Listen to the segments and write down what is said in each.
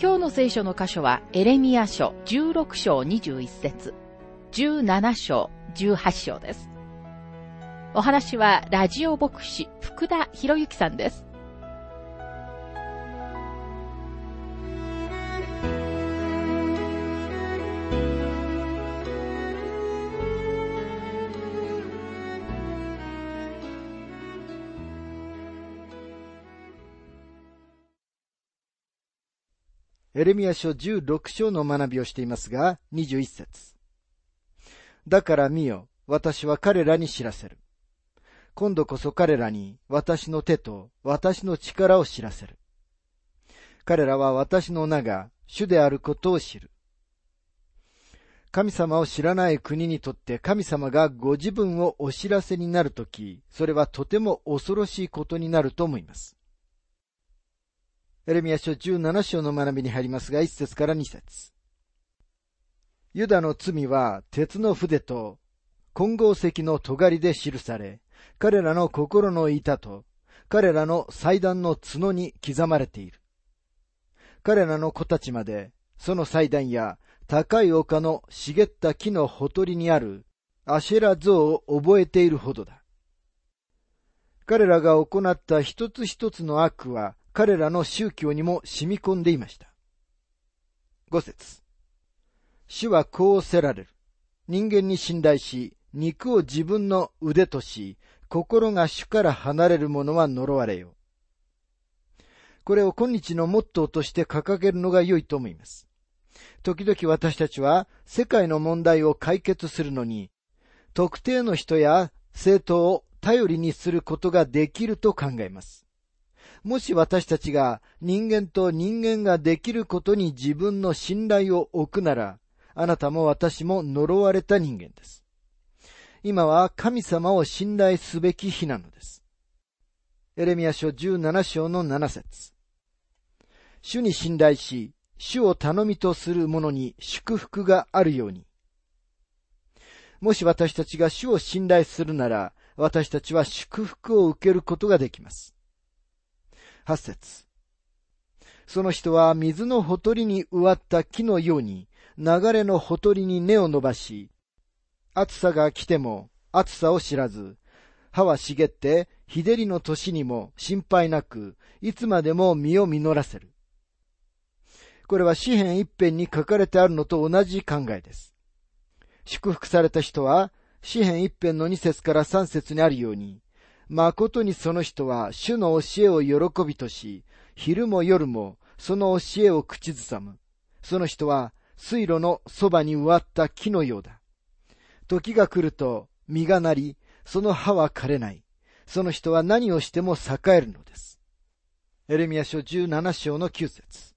今日の聖書の箇所はエレミア書16章21節17章18章です。お話はラジオ牧師福田博之さんです。エレミア書16章の学びをしていますが、21節だから見よ、私は彼らに知らせる。今度こそ彼らに私の手と私の力を知らせる。彼らは私の名が主であることを知る。神様を知らない国にとって神様がご自分をお知らせになるとき、それはとても恐ろしいことになると思います。エレミア書17章の学びに入りますが、1節から2節ユダの罪は鉄の筆と混合石の尖りで記され、彼らの心の板と彼らの祭壇の角に刻まれている。彼らの子たちまで、その祭壇や高い丘の茂った木のほとりにあるアシェラ像を覚えているほどだ。彼らが行った一つ一つの悪は彼らの宗教にも染み込んでいました。五節主はこうせられる。人間に信頼し、肉を自分の腕とし、心が主から離れる者は呪われよ。これを今日のモットーとして掲げるのが良いと思います。時々私たちは世界の問題を解決するのに、特定の人や政党を頼りにすることができると考えます。もし私たちが人間と人間ができることに自分の信頼を置くなら、あなたも私も呪われた人間です。今は神様を信頼すべき日なのです。エレミア書17章の7節主に信頼し、主を頼みとする者に祝福があるように。もし私たちが主を信頼するなら、私たちは祝福を受けることができます。八節その人は水のほとりに植わった木のように、流れのほとりに根を伸ばし、暑さが来ても暑さを知らず、葉は茂って、日照りの年にも心配なく、いつまでも実を実らせる。これは詩篇一辺に書かれてあるのと同じ考えです。祝福された人は、詩篇一辺の二節から三節にあるように、誠にその人は主の教えを喜びとし、昼も夜もその教えを口ずさむ。その人は水路のそばに植わった木のようだ。時が来ると実がなり、その葉は枯れない。その人は何をしても栄えるのです。エレミア書17章の9節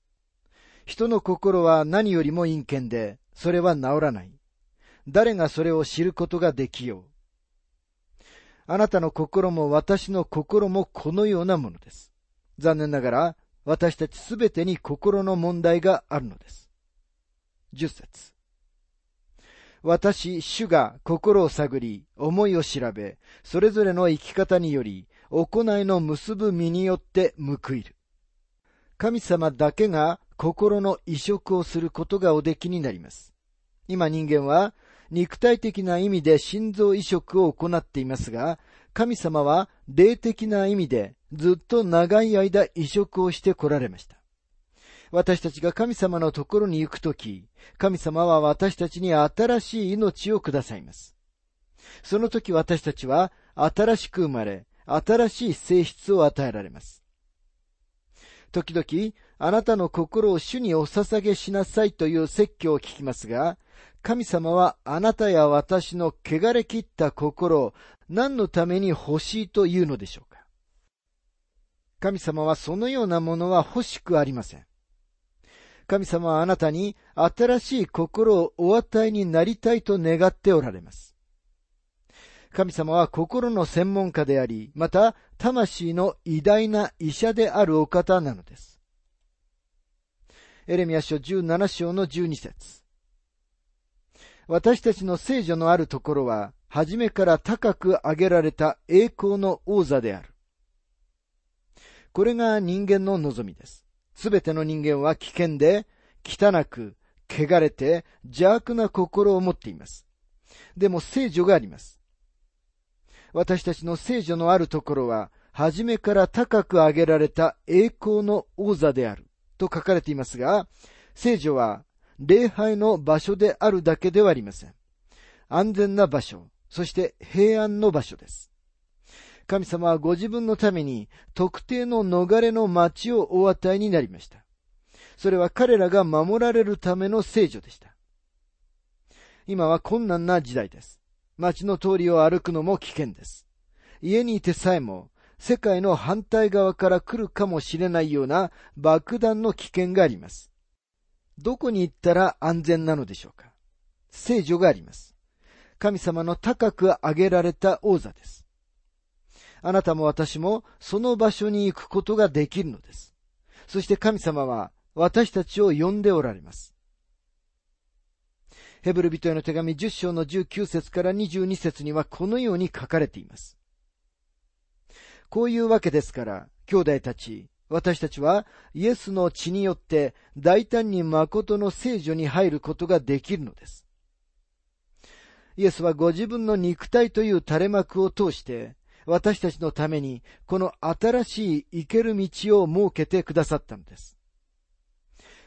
人の心は何よりも陰険で、それは治らない。誰がそれを知ることができよう。あなたの心も私の心もこのようなものです。残念ながら、私たちすべてに心の問題があるのです。十節私、主が心を探り、思いを調べ、それぞれの生き方により、行いの結ぶ身によって報いる。神様だけが心の移植をすることがおできになります。今人間は肉体的な意味で心臓移植を行っていますが、神様は霊的な意味でずっと長い間移植をして来られました。私たちが神様のところに行くとき、神様は私たちに新しい命をくださいます。その時私たちは新しく生まれ、新しい性質を与えられます。時々、あなたの心を主にお捧げしなさいという説教を聞きますが、神様はあなたや私の汚れ切った心を何のために欲しいというのでしょうか？神様はそのようなものは欲しくありません。神様はあなたに新しい心をお与えになりたいと願っておられます。神様は心の専門家であり、また魂の偉大な医者であるお方なのです。エレミア書17章の12節私たちの聖女のあるところは、初めから高く上げられた栄光の王座である。これが人間の望みです。すべての人間は危険で、汚く、汚れて、邪悪な心を持っています。でも聖女があります。私たちの聖女のあるところは、初めから高く上げられた栄光の王座である、と書かれていますが、聖女は礼拝の場所であるだけではありません。安全な場所、そして平安の場所です。神様はご自分のために特定の逃れの町をお与えになりました。それは彼らが守られるための聖女でした。今は困難な時代です。町の通りを歩くのも危険です。家にいてさえも世界の反対側から来るかもしれないような爆弾の危険があります。どこに行ったら安全なのでしょうか？聖女があります。神様の高く上げられた王座です。あなたも私もその場所に行くことができるのです。そして神様は私たちを呼んでおられます。ヘブル人への手紙10章の19節から22節にはこのように書かれています。こういうわけですから、兄弟たち、私たちはイエスの血によって大胆に誠の聖女に入ることができるのです。イエスはご自分の肉体という垂れ幕を通して私たちのためにこの新しい生ける道を設けてくださったのです。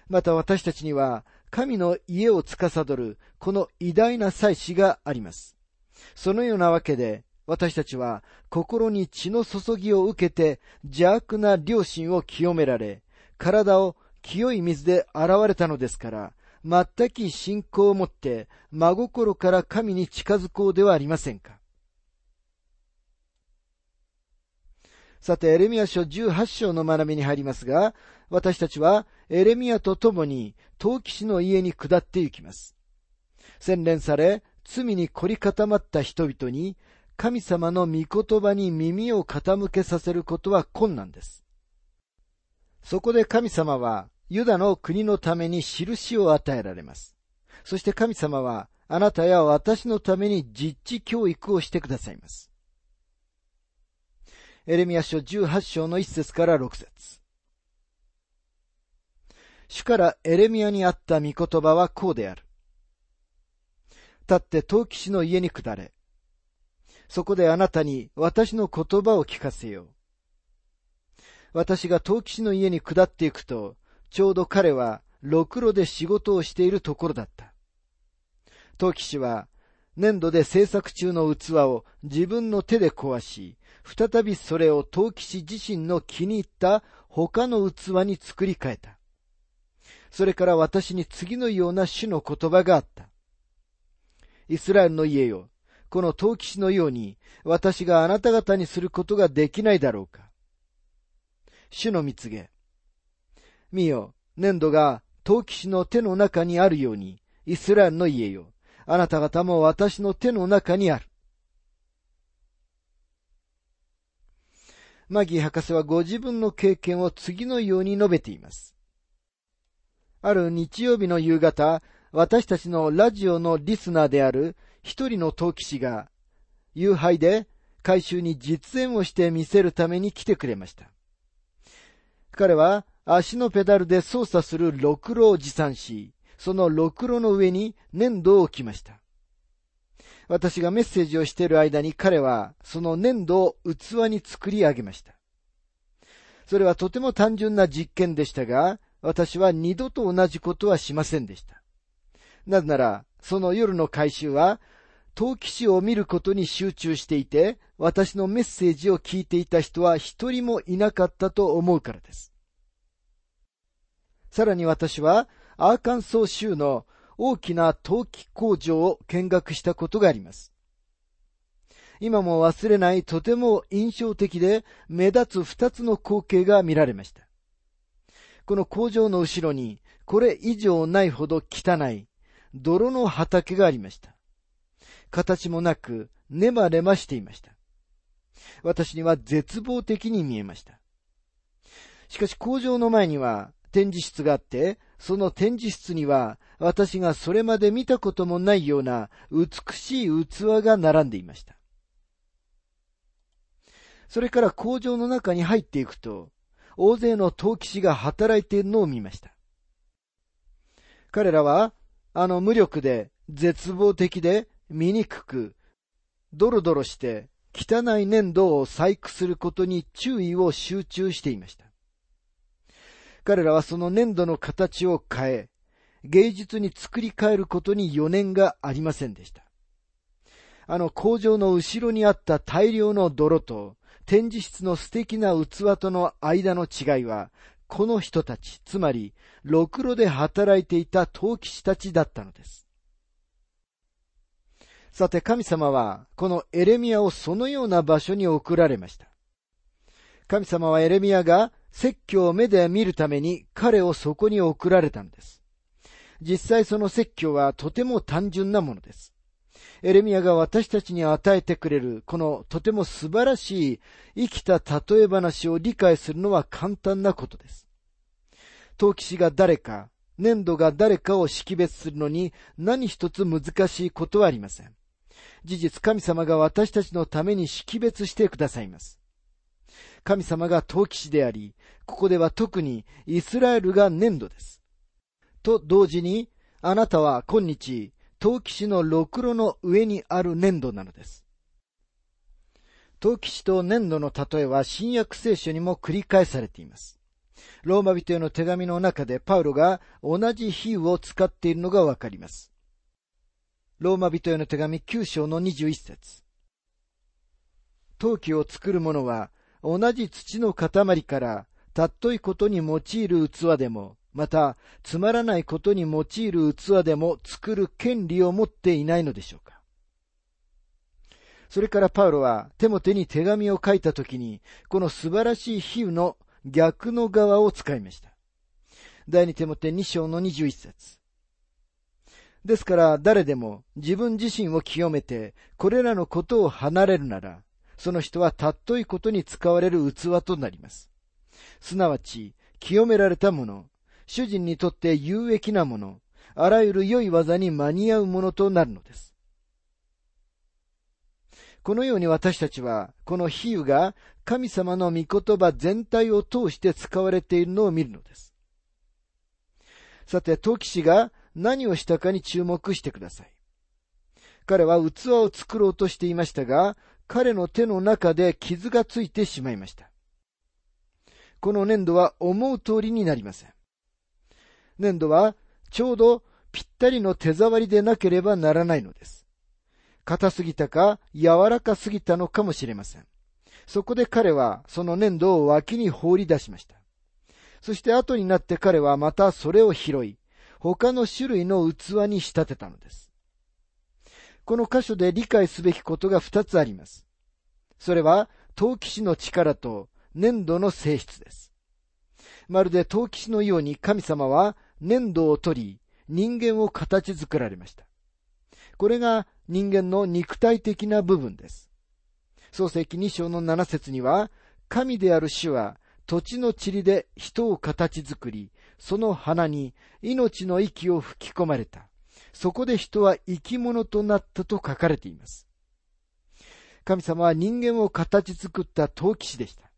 また私たちには神の家を司るこの偉大な祭司があります。そのようなわけで私たちは心に血の注ぎを受けて邪悪な良心を清められ、体を清い水で洗われたのですから、全く信仰を持って真心から神に近づこうではありませんか。さて、エレミア書18章の学びに入りますが、私たちはエレミアと共に陶器師の家に下って行きます。洗練され、罪に凝り固まった人々に、神様の御言葉に耳を傾けさせることは困難です。そこで神様は、ユダの国のために印を与えられます。そして神様は、あなたや私のために実地教育をしてくださいます。エレミア書18章の1節から6節主からエレミアにあった御言葉はこうである。立って陶器師の家に下れ。そこであなたに私の言葉を聞かせよう。私が陶器師の家に下っていくと、ちょうど彼はろくろで仕事をしているところだった。陶器師は粘土で制作中の器を自分の手で壊し、再びそれを陶器師自身の気に入った他の器に作り変えた。それから私に次のような種の言葉があった。イスラエルの家よ、この陶器師のように私があなた方にすることができないだろうか。主の蜜げ。見よ、粘土が陶器師の手の中にあるように、イスラエルの家よ、あなた方も私の手の中にある。マギー博士はご自分の経験を次のように述べています。ある日曜日の夕方、私たちのラジオのリスナーである一人の陶器師が、夕拝で回収に実演をして見せるために来てくれました。彼は足のペダルで操作するろくろを持参し、そのろくろの上に粘土を置きました。私がメッセージをしている間に彼はその粘土を器に作り上げました。それはとても単純な実験でしたが、私は二度と同じことはしませんでした。なぜなら、その夜の回収は、陶器師を見ることに集中していて、私のメッセージを聞いていた人は一人もいなかったと思うからです。さらに私は、アーカンソー州の大きな陶器工場を見学したことがあります。今も忘れないとても印象的で目立つ二つの光景が見られました。この工場の後ろにこれ以上ないほど汚い泥の畑がありました。形もなく、ねばねばしていました。私には絶望的に見えました。しかし工場の前には展示室があって、その展示室には私がそれまで見たこともないような美しい器が並んでいました。それから工場の中に入っていくと、大勢の陶器師が働いているのを見ました。彼らは、あの無力で絶望的で醜く、ドロドロして汚い粘土を細工することに注意を集中していました。彼らはその粘土の形を変え、芸術に作り変えることに余念がありませんでした。あの工場の後ろにあった大量の泥と展示室の素敵な器との間の違いは、この人たち、つまり、ろくろで働いていた陶器師たちだったのです。さて神様は、このエレミアをそのような場所に送られました。神様はエレミアが説教を目で見るために彼をそこに送られたのです。実際その説教はとても単純なものです。エレミアが私たちに与えてくれるこのとても素晴らしい生きた例え話を理解するのは簡単なことです。陶器師が誰か、粘土が誰かを識別するのに何一つ難しいことはありません。事実神様が私たちのために識別してくださいます。神様が陶器師であり、ここでは特にイスラエルが粘土です。と同時に、あなたは今日、陶器師のろくろの上にある粘土なのです。陶器師と粘土の例えは新約聖書にも繰り返されています。ローマ人への手紙の中でパウロが同じ比喩を使っているのがわかります。ローマ人への手紙9章の21節陶器を作る者は同じ土の塊からたっといことに用いる器でも、またつまらないことに用いる器でも作る権利を持っていないのでしょうか。それからパウロは手も手に手紙を書いたときに、この素晴らしい比喩の逆の側を使いました。第二手も手2章の21節ですから誰でも自分自身を清めてこれらのことを離れるなら、その人はたっといことに使われる器となります。すなわち、清められたもの、主人にとって有益なもの、あらゆる良い技に間に合うものとなるのです。このように私たちは、この比喩が神様の御言葉全体を通して使われているのを見るのです。さて、陶器師が何をしたかに注目してください。彼は器を作ろうとしていましたが、彼の手の中で傷がついてしまいました。この粘土は思う通りになりません。粘土はちょうどぴったりの手触りでなければならないのです。硬すぎたか柔らかすぎたのかもしれません。そこで彼はその粘土を脇に放り出しました。そして後になって彼はまたそれを拾い、他の種類の器に仕立てたのです。この箇所で理解すべきことが二つあります。それは、陶器師の力と粘土の性質です。まるで陶器師のように神様は粘土を取り、人間を形作られました。これが人間の肉体的な部分です。創世記2章の7節には、神である主は土地の塵で人を形作り、その鼻に命の息を吹き込まれた。そこで人は生き物となったと書かれています。神様は人間を形作った陶器師でした。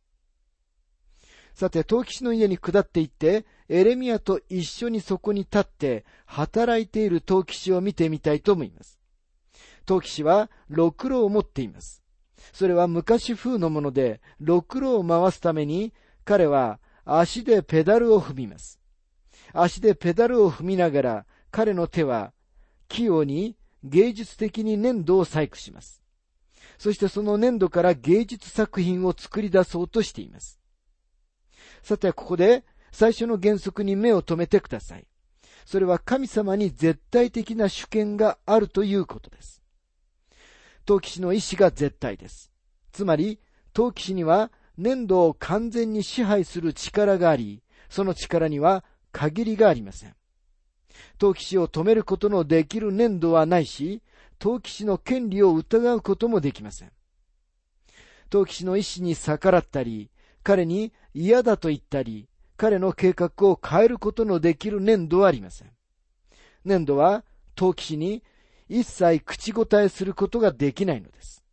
さて、陶器師の家に下っていって、エレミアと一緒にそこに立って働いている陶器師を見てみたいと思います。陶器師は、ろくろを持っています。それは昔風のもので、ろくろを回すために、彼は足でペダルを踏みます。足でペダルを踏みながら、彼の手は器用に芸術的に粘土を細工します。そしてその粘土から芸術作品を作り出そうとしています。さて、ここで最初の原則に目を留めてください。それは神様に絶対的な主権があるということです。陶器師の意志が絶対です。つまり、陶器師には粘土を完全に支配する力があり、その力には限りがありません。陶器師を止めることのできる粘土はないし、陶器師の権利を疑うこともできません。陶器師の意志に逆らったり、彼に嫌だと言ったり、彼の計画を変えることのできる粘土はありません。粘土は陶器師に一切口答えすることができないのです。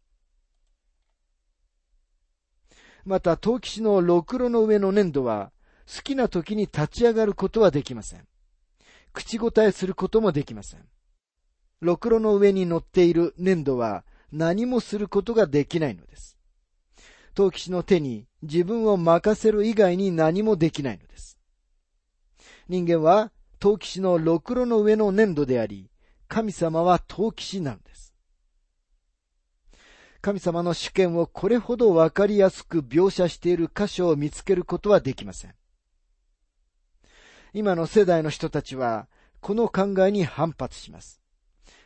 また、陶器師のろくろの上の粘土は、好きな時に立ち上がることはできません。口答えすることもできません。ろくろの上に乗っている粘土は何もすることができないのです。陶器師の手に自分を任せる以外に何もできないのです。人間は陶器師のろくろの上の粘土であり、神様は陶器師なのです。神様の主権をこれほどわかりやすく描写している箇所を見つけることはできません。今の世代の人たちは、この考えに反発します。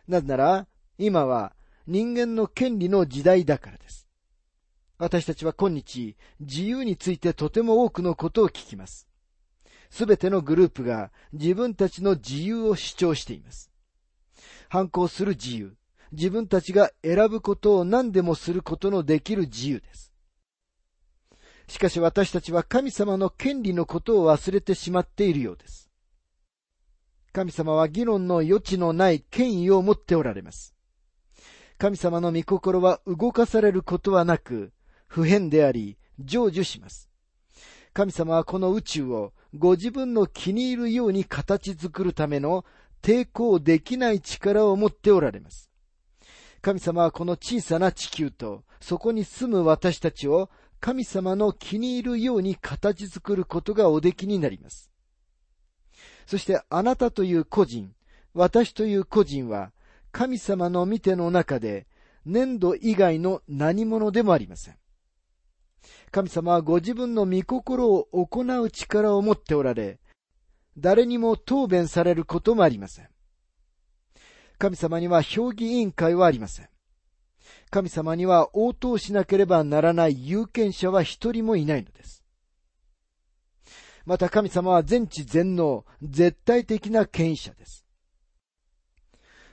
なぜなら、今は人間の権利の時代だからです。私たちは今日、自由についてとても多くのことを聞きます。すべてのグループが自分たちの自由を主張しています。反抗する自由、自分たちが選ぶことを何でもすることのできる自由です。しかし私たちは神様の権利のことを忘れてしまっているようです。神様は議論の余地のない権威を持っておられます。神様の御心は動かされることはなく、不変であり、成就します。神様はこの宇宙をご自分の気に入るように形作るための抵抗できない力を持っておられます。神様はこの小さな地球とそこに住む私たちを神様の気に入るように形作ることがおできになります。そしてあなたという個人、私という個人は神様の見ての中で粘土以外の何者でもありません。神様はご自分の御心を行う力を持っておられ、誰にも答弁されることもありません。神様には評議委員会はありません。神様には応答しなければならない有権者は一人もいないのです。また神様は全知全能、絶対的な権威者です。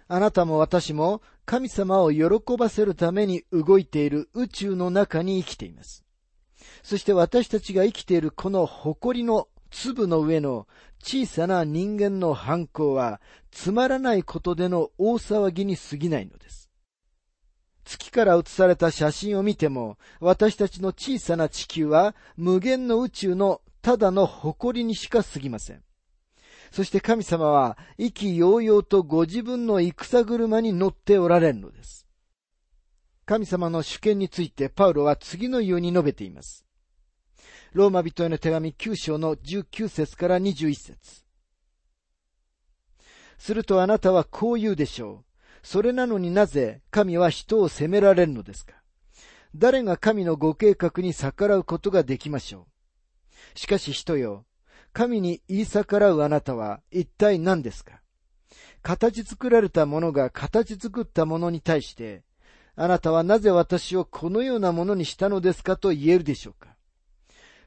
あなたも私も神様を喜ばせるために動いている宇宙の中に生きています。そして私たちが生きているこの誇りの粒の上の小さな人間の反抗はつまらないことでの大騒ぎに過ぎないのです。月から写された写真を見ても、私たちの小さな地球は無限の宇宙のただの誇りにしか過ぎません。そして神様は意気揚々とご自分の戦車に乗っておられるのです。神様の主権についてパウロは次のように述べています。ローマ人への手紙9章の19節から21節。するとあなたはこう言うでしょう。それなのになぜ神は人を責められるのですか。誰が神のご計画に逆らうことができましょう。しかし人よ、神に言い逆らうあなたは一体何ですか。形作られたものが形作ったものに対して、あなたはなぜ私をこのようなものにしたのですかと言えるでしょうか。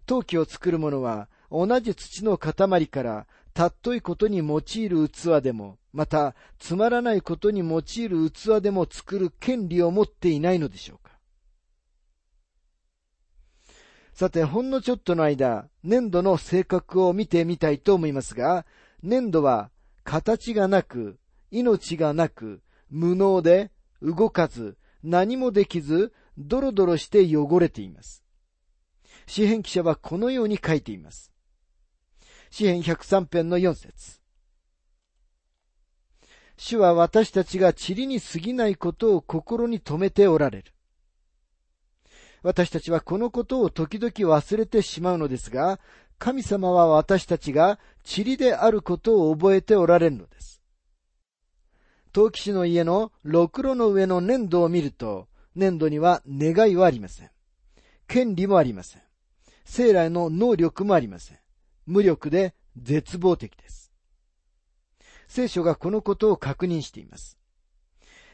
陶器を作る者は同じ土の塊からたっといことに用いる器でも、また、つまらないことに用いる器でも作る権利を持っていないのでしょうかさて、ほんのちょっとの間、粘土の性格を見てみたいと思いますが、粘土は形がなく、命がなく、無能で、動かず、何もできず、ドロドロして汚れています。詩編記者はこのように書いています。詩編103編の4節主は私たちが塵に過ぎないことを心に留めておられる。私たちはこのことを時々忘れてしまうのですが、神様は私たちが塵であることを覚えておられるのです。陶器師の家のろくろの上の粘土を見ると、粘土には願いはありません。権利もありません。生来の能力もありません。無力で絶望的です。聖書がこのことを確認しています。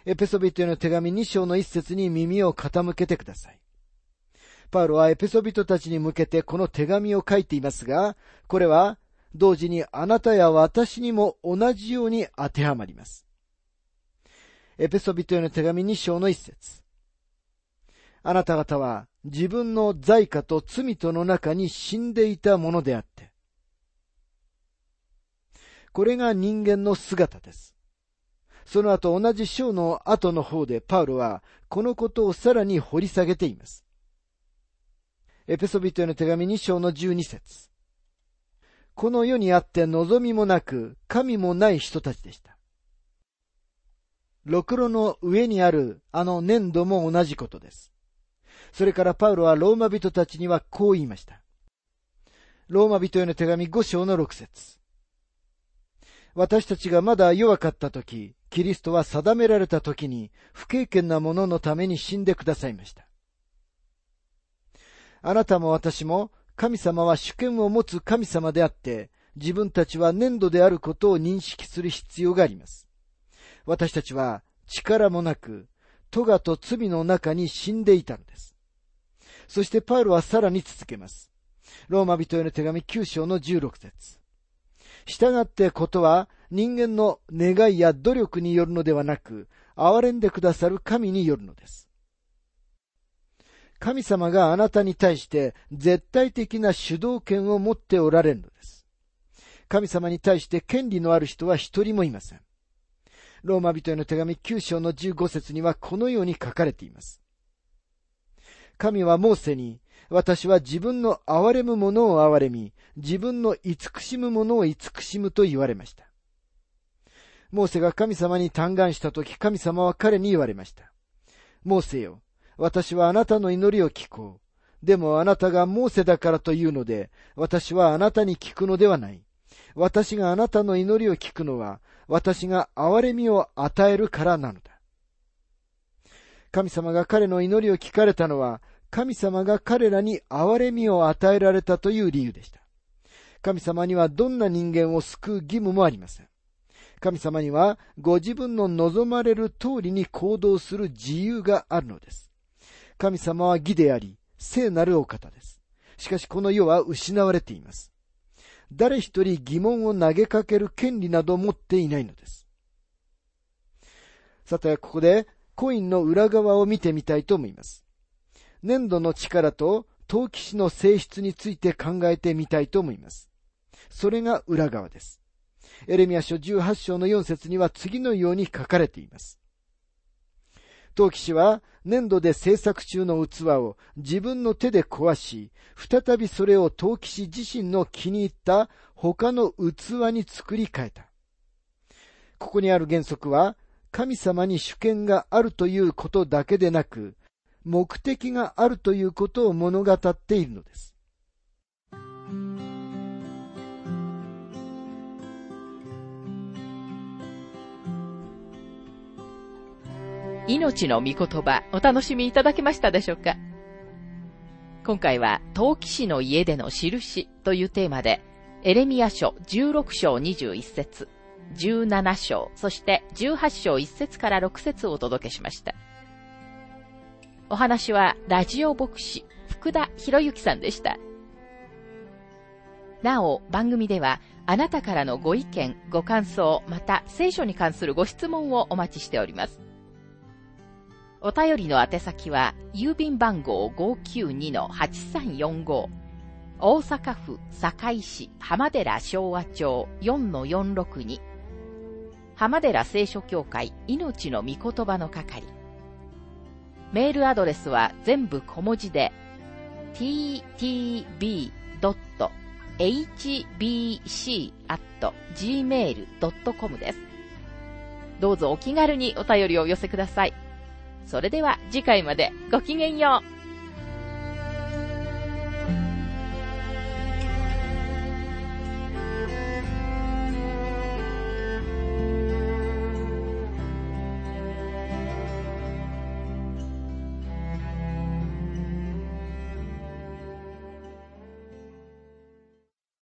エペソビトへの手紙2章の一節に耳を傾けてください。パウロはエペソビトたちに向けてこの手紙を書いていますが、これは同時にあなたや私にも同じように当てはまります。エペソビトへの手紙2章の一節。あなた方は自分の罪過と罪との中に死んでいたものであって、これが人間の姿です。その後同じ章の後の方でパウロはこのことをさらに掘り下げています。エペソビトへの手紙2章の12節この世にあって望みもなく神もない人たちでした。ろくろの上にあるあの粘土も同じことです。それからパウロはローマ人たちにはこう言いました。ローマ人への手紙5章の6節私たちがまだ弱かった時、キリストは定められた時に不経験な者のために死んでくださいました。あなたも私も神様は主権を持つ神様であって、自分たちは粘土であることを認識する必要があります。私たちは力もなく、咎と罪の中に死んでいたのです。そしてパウロはさらに続けます。ローマ人への手紙9章の16節従ってことは人間の願いや努力によるのではなく、憐れんでくださる神によるのです。神様があなたに対して絶対的な主導権を持っておられるのです。神様に対して権利のある人は一人もいません。ローマ人への手紙9章の15節にはこのように書かれています。神はモーセに、私は自分の憐れむ者を憐れみ、自分の慈しむ者を慈しむと言われました。モーセが神様に嘆願したとき、神様は彼に言われました。モーセよ、私はあなたの祈りを聞こう。でもあなたがモーセだからというので、私はあなたに聞くのではない。私があなたの祈りを聞くのは、私が憐れみを与えるからなのだ。神様が彼の祈りを聞かれたのは、神様が彼らに憐れみを与えられたという理由でした。神様にはどんな人間を救う義務もありません。神様にはご自分の望まれる通りに行動する自由があるのです。神様は義であり、聖なるお方です。しかしこの世は失われています。誰一人疑問を投げかける権利など持っていないのです。さて、ここでコインの裏側を見てみたいと思います。粘土の力と陶器師の性質について考えてみたいと思います。それが裏側です。エレミア書18章の4節には次のように書かれています。陶器師は粘土で制作中の器を自分の手で壊し、再びそれを陶器師自身の気に入った他の器に作り変えた。ここにある原則は、神様に主権があるということだけでなく、目的があるということを物語っているのです。命の御言葉、お楽しみいただけましたでしょうか？今回は、陶器師の家での印というテーマで、エレミア書16章21節17章、そして18章1節から6節をお届けしました。お話はラジオ牧師福田博之さんでした。なお、番組ではあなたからのご意見、ご感想、また聖書に関するご質問をお待ちしております。お便りの宛先は、郵便番号592-8345、大阪府堺市浜寺昭和町4-462、浜寺聖書協会命の御言葉の係、メールアドレスは全部小文字で ttb.hbc.gmail.com です。どうぞお気軽にお便りを寄せください。それでは次回までごきげんよう。